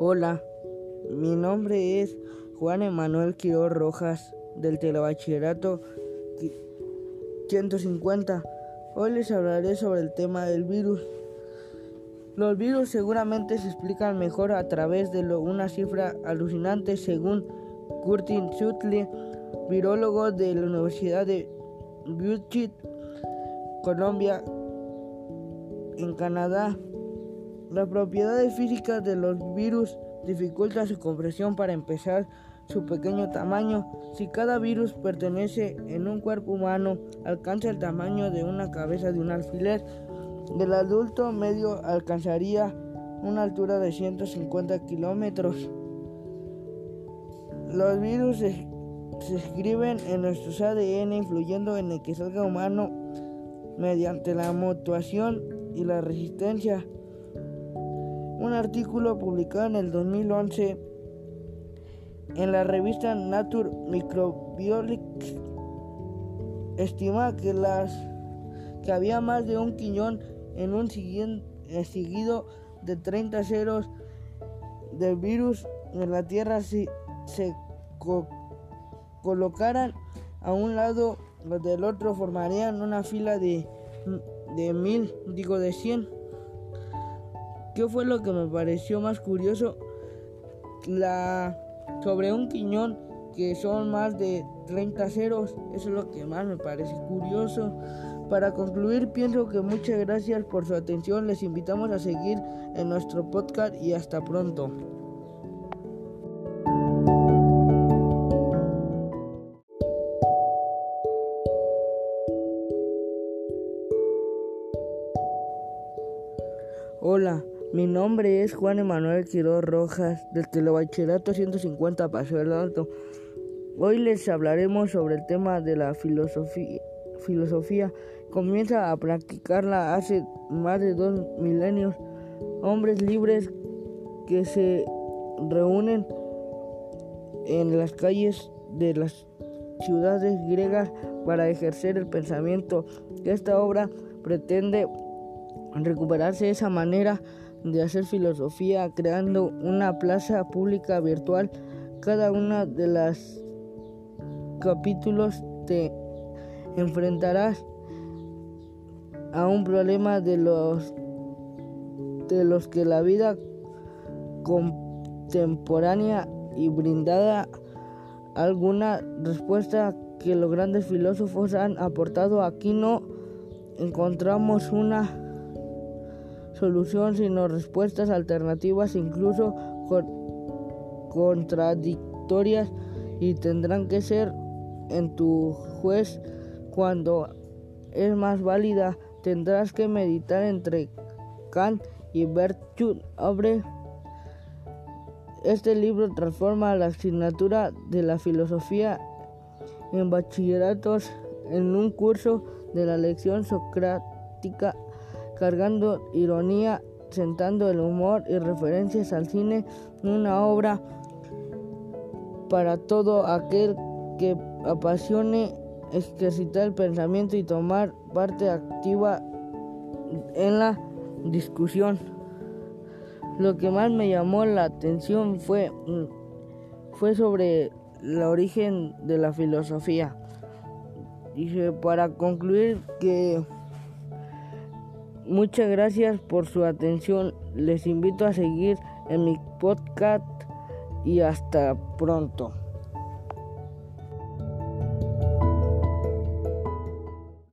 Hola, mi nombre es Juan Emanuel Quiroz Rojas del Telebachillerato 150. Hoy les hablaré sobre el tema del virus. Los virus seguramente se explican mejor a través de una cifra alucinante según Curtin Shutley, virólogo de la Universidad de Butte, Colombia, en Canadá. Las propiedades físicas de los virus dificultan su compresión para empezar su pequeño tamaño. Si cada virus pertenece en un cuerpo humano, alcanza el tamaño de una cabeza de un alfiler. El adulto medio alcanzaría una altura de 150 kilómetros. Los virus se, se, escriben en nuestros ADN influyendo en el que salga humano mediante la mutuación y la resistencia. Un artículo publicado en el 2011 en la revista Nature Microbiology estima que las que había más de un quillón en un eh, seguido de 30 ceros del virus en la Tierra si se colocaran a un lado del otro formarían una fila de, de mil, digo de 100. ¿Qué fue lo que me pareció más curioso? La sobre un quiñón que son más de 30 ceros. Eso es lo que más me parece curioso. Para concluir, pienso que muchas gracias por su atención. Les invitamos a seguir en nuestro podcast y hasta pronto. Hola. Mi nombre es Juan Emanuel Quiroz Rojas del Telebachillerato 150 Paseo del Alto. Hoy les hablaremos sobre el tema de la filosofía. filosofía. Comienza a practicarla hace más de dos milenios. Hombres libres que se reúnen en las calles de las ciudades griegas para ejercer el pensamiento. Esta obra pretende recuperarse esa manera de hacer filosofía creando una plaza pública virtual. Cada una de las capítulos te enfrentarás a un problema de los de los que la vida contemporánea y brindada alguna respuesta que los grandes filósofos han aportado aquí no encontramos una solución, sino respuestas alternativas, incluso contradictorias, y tendrán que ser en tu juez cuando es más válida. Tendrás que meditar entre Kant y Bertut. Abre este libro transforma la asignatura de la filosofía en bachilleratos en un curso de la lección socrática cargando ironía, sentando el humor y referencias al cine, una obra para todo aquel que apasione ejercitar el pensamiento y tomar parte activa en la discusión. Lo que más me llamó la atención fue, fue sobre el origen de la filosofía. Dije, para concluir que Muchas gracias por su atención. Les invito a seguir en mi podcast y hasta pronto.